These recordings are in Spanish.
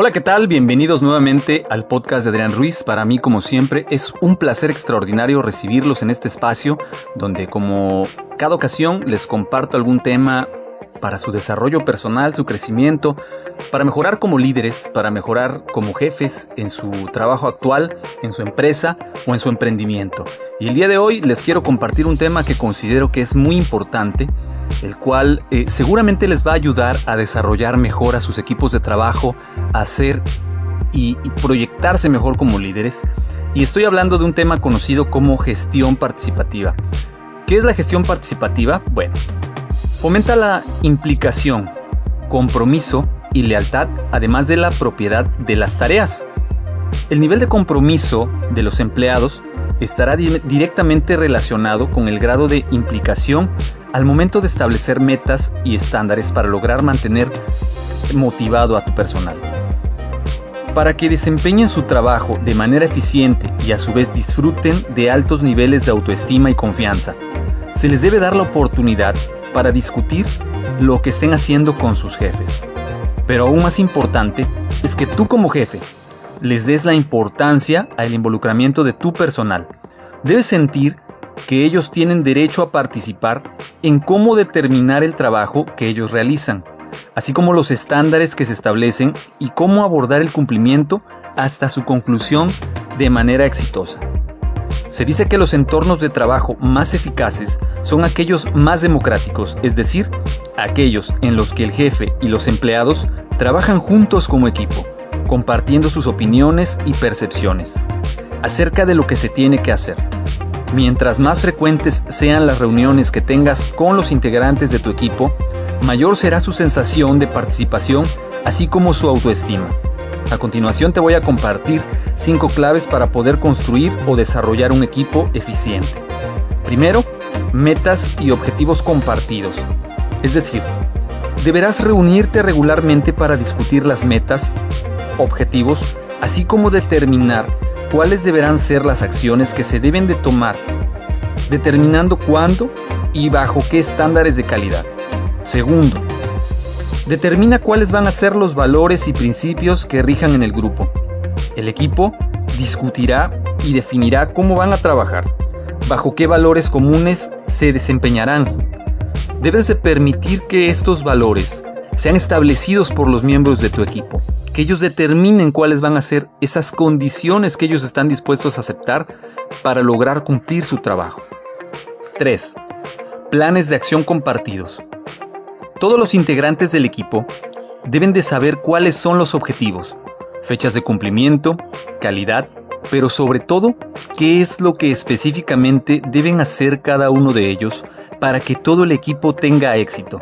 Hola, ¿qué tal? Bienvenidos nuevamente al podcast de Adrián Ruiz. Para mí, como siempre, es un placer extraordinario recibirlos en este espacio donde, como cada ocasión, les comparto algún tema para su desarrollo personal, su crecimiento, para mejorar como líderes, para mejorar como jefes en su trabajo actual, en su empresa o en su emprendimiento. Y el día de hoy les quiero compartir un tema que considero que es muy importante, el cual eh, seguramente les va a ayudar a desarrollar mejor a sus equipos de trabajo, a hacer y, y proyectarse mejor como líderes. Y estoy hablando de un tema conocido como gestión participativa. ¿Qué es la gestión participativa? Bueno, Fomenta la implicación, compromiso y lealtad, además de la propiedad de las tareas. El nivel de compromiso de los empleados estará directamente relacionado con el grado de implicación al momento de establecer metas y estándares para lograr mantener motivado a tu personal. Para que desempeñen su trabajo de manera eficiente y a su vez disfruten de altos niveles de autoestima y confianza, se les debe dar la oportunidad para discutir lo que estén haciendo con sus jefes. Pero aún más importante es que tú como jefe les des la importancia al involucramiento de tu personal. Debes sentir que ellos tienen derecho a participar en cómo determinar el trabajo que ellos realizan, así como los estándares que se establecen y cómo abordar el cumplimiento hasta su conclusión de manera exitosa. Se dice que los entornos de trabajo más eficaces son aquellos más democráticos, es decir, aquellos en los que el jefe y los empleados trabajan juntos como equipo, compartiendo sus opiniones y percepciones acerca de lo que se tiene que hacer. Mientras más frecuentes sean las reuniones que tengas con los integrantes de tu equipo, mayor será su sensación de participación, así como su autoestima. A continuación te voy a compartir 5 claves para poder construir o desarrollar un equipo eficiente. Primero, metas y objetivos compartidos. Es decir, deberás reunirte regularmente para discutir las metas, objetivos, así como determinar cuáles deberán ser las acciones que se deben de tomar, determinando cuándo y bajo qué estándares de calidad. Segundo, Determina cuáles van a ser los valores y principios que rijan en el grupo. El equipo discutirá y definirá cómo van a trabajar, bajo qué valores comunes se desempeñarán. Debes de permitir que estos valores sean establecidos por los miembros de tu equipo, que ellos determinen cuáles van a ser esas condiciones que ellos están dispuestos a aceptar para lograr cumplir su trabajo. 3. Planes de acción compartidos. Todos los integrantes del equipo deben de saber cuáles son los objetivos, fechas de cumplimiento, calidad, pero sobre todo qué es lo que específicamente deben hacer cada uno de ellos para que todo el equipo tenga éxito.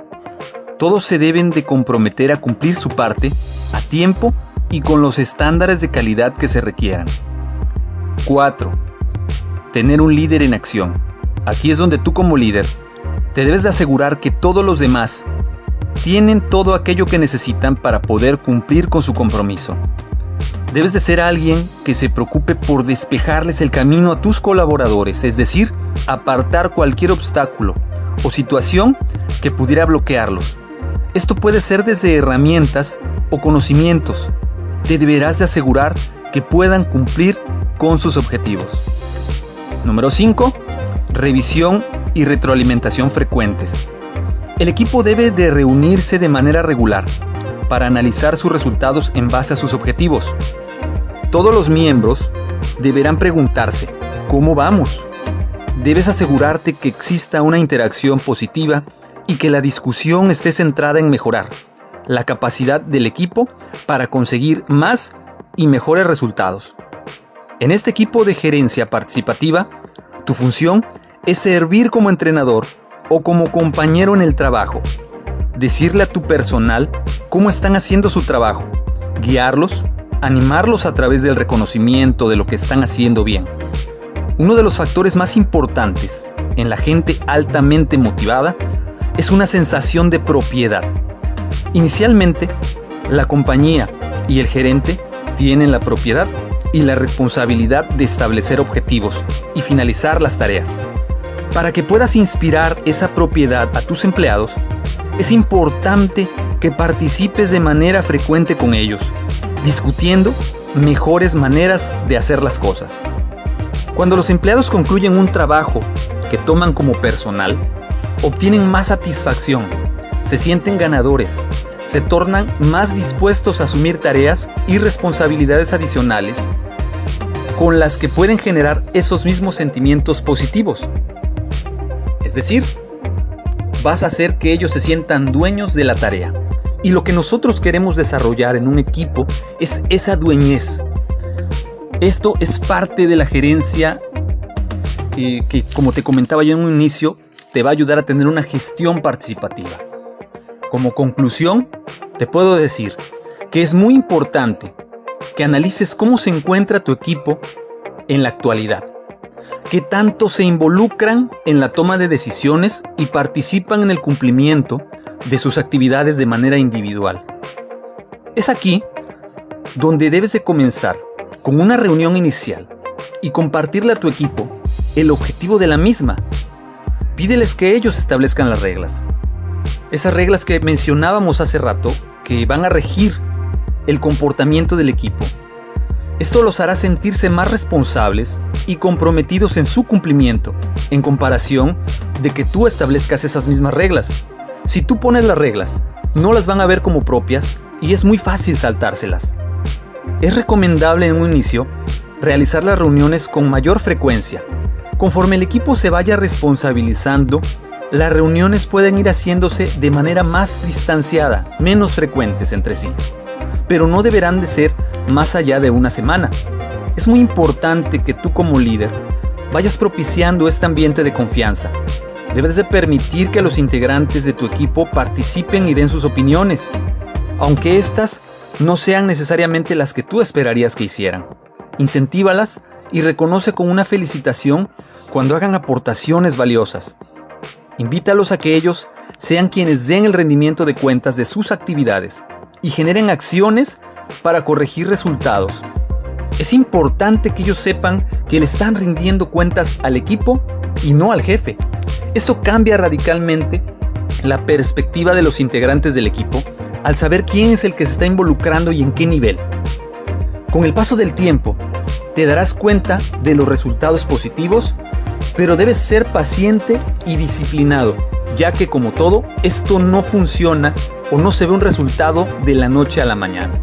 Todos se deben de comprometer a cumplir su parte tiempo y con los estándares de calidad que se requieran. 4. Tener un líder en acción. Aquí es donde tú como líder te debes de asegurar que todos los demás tienen todo aquello que necesitan para poder cumplir con su compromiso. Debes de ser alguien que se preocupe por despejarles el camino a tus colaboradores, es decir, apartar cualquier obstáculo o situación que pudiera bloquearlos. Esto puede ser desde herramientas o conocimientos. Te deberás de asegurar que puedan cumplir con sus objetivos. Número 5. Revisión y retroalimentación frecuentes. El equipo debe de reunirse de manera regular para analizar sus resultados en base a sus objetivos. Todos los miembros deberán preguntarse, ¿cómo vamos? Debes asegurarte que exista una interacción positiva y que la discusión esté centrada en mejorar la capacidad del equipo para conseguir más y mejores resultados. En este equipo de gerencia participativa, tu función es servir como entrenador o como compañero en el trabajo. Decirle a tu personal cómo están haciendo su trabajo, guiarlos, animarlos a través del reconocimiento de lo que están haciendo bien. Uno de los factores más importantes en la gente altamente motivada es una sensación de propiedad. Inicialmente, la compañía y el gerente tienen la propiedad y la responsabilidad de establecer objetivos y finalizar las tareas. Para que puedas inspirar esa propiedad a tus empleados, es importante que participes de manera frecuente con ellos, discutiendo mejores maneras de hacer las cosas. Cuando los empleados concluyen un trabajo que toman como personal, obtienen más satisfacción, se sienten ganadores, se tornan más dispuestos a asumir tareas y responsabilidades adicionales con las que pueden generar esos mismos sentimientos positivos. Es decir, vas a hacer que ellos se sientan dueños de la tarea. Y lo que nosotros queremos desarrollar en un equipo es esa dueñez. Esto es parte de la gerencia eh, que, como te comentaba yo en un inicio, te va a ayudar a tener una gestión participativa. Como conclusión, te puedo decir que es muy importante que analices cómo se encuentra tu equipo en la actualidad, qué tanto se involucran en la toma de decisiones y participan en el cumplimiento de sus actividades de manera individual. Es aquí donde debes de comenzar con una reunión inicial y compartirle a tu equipo el objetivo de la misma. Pídeles que ellos establezcan las reglas. Esas reglas que mencionábamos hace rato que van a regir el comportamiento del equipo. Esto los hará sentirse más responsables y comprometidos en su cumplimiento, en comparación de que tú establezcas esas mismas reglas. Si tú pones las reglas, no las van a ver como propias y es muy fácil saltárselas. Es recomendable en un inicio realizar las reuniones con mayor frecuencia. Conforme el equipo se vaya responsabilizando, las reuniones pueden ir haciéndose de manera más distanciada, menos frecuentes entre sí pero no deberán de ser más allá de una semana. Es muy importante que tú como líder vayas propiciando este ambiente de confianza. Debes de permitir que los integrantes de tu equipo participen y den sus opiniones, aunque éstas no sean necesariamente las que tú esperarías que hicieran. Incentívalas y reconoce con una felicitación cuando hagan aportaciones valiosas. Invítalos a que ellos sean quienes den el rendimiento de cuentas de sus actividades y generen acciones para corregir resultados. Es importante que ellos sepan que le están rindiendo cuentas al equipo y no al jefe. Esto cambia radicalmente la perspectiva de los integrantes del equipo al saber quién es el que se está involucrando y en qué nivel. Con el paso del tiempo, te darás cuenta de los resultados positivos, pero debes ser paciente y disciplinado, ya que como todo, esto no funciona o no se ve un resultado de la noche a la mañana.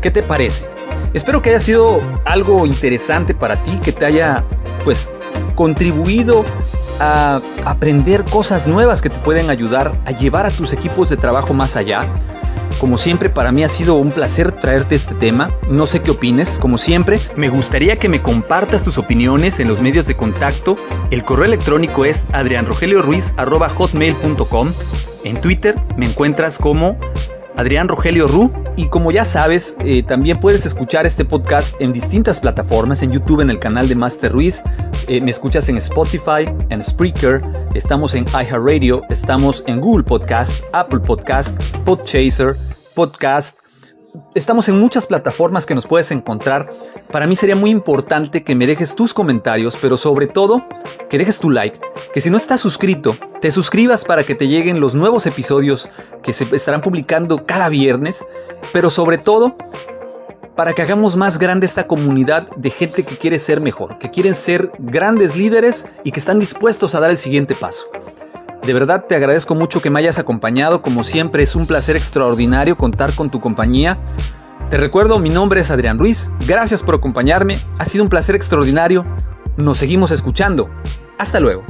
¿Qué te parece? Espero que haya sido algo interesante para ti, que te haya pues contribuido a aprender cosas nuevas que te pueden ayudar a llevar a tus equipos de trabajo más allá. Como siempre, para mí ha sido un placer traerte este tema. No sé qué opines. Como siempre, me gustaría que me compartas tus opiniones en los medios de contacto. El correo electrónico es adrianrogelioruiz.hotmail.com en Twitter me encuentras como Adrián. Y como ya sabes, eh, también puedes escuchar este podcast en distintas plataformas, en YouTube en el canal de Master Ruiz, eh, me escuchas en Spotify, en Spreaker, estamos en iHeartRadio, estamos en Google Podcast, Apple Podcast, Podchaser, Podcast, Estamos en muchas plataformas que nos puedes encontrar. Para mí sería muy importante que me dejes tus comentarios, pero sobre todo que dejes tu like, que si no estás suscrito, te suscribas para que te lleguen los nuevos episodios que se estarán publicando cada viernes, pero sobre todo para que hagamos más grande esta comunidad de gente que quiere ser mejor, que quieren ser grandes líderes y que están dispuestos a dar el siguiente paso. De verdad te agradezco mucho que me hayas acompañado, como siempre es un placer extraordinario contar con tu compañía. Te recuerdo, mi nombre es Adrián Ruiz, gracias por acompañarme, ha sido un placer extraordinario, nos seguimos escuchando, hasta luego.